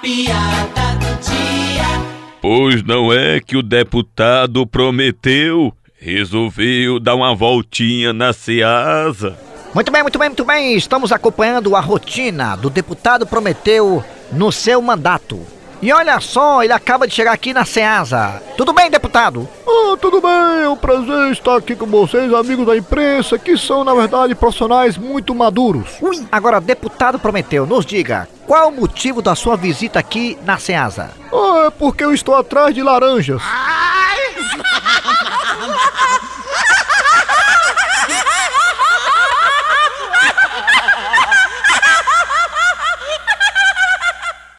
piada do dia. Pois não é que o deputado prometeu, resolveu dar uma voltinha na Ceasa. Muito bem, muito bem, muito bem. Estamos acompanhando a rotina do deputado Prometeu no seu mandato. E olha só, ele acaba de chegar aqui na Ceasa. Tudo bem, deputado? Ah, tudo bem, é um prazer estar aqui com vocês, amigos da imprensa, que são, na verdade, profissionais muito maduros. Ui. Agora, deputado Prometeu, nos diga, qual o motivo da sua visita aqui na Ceasa? Ah, é porque eu estou atrás de laranjas.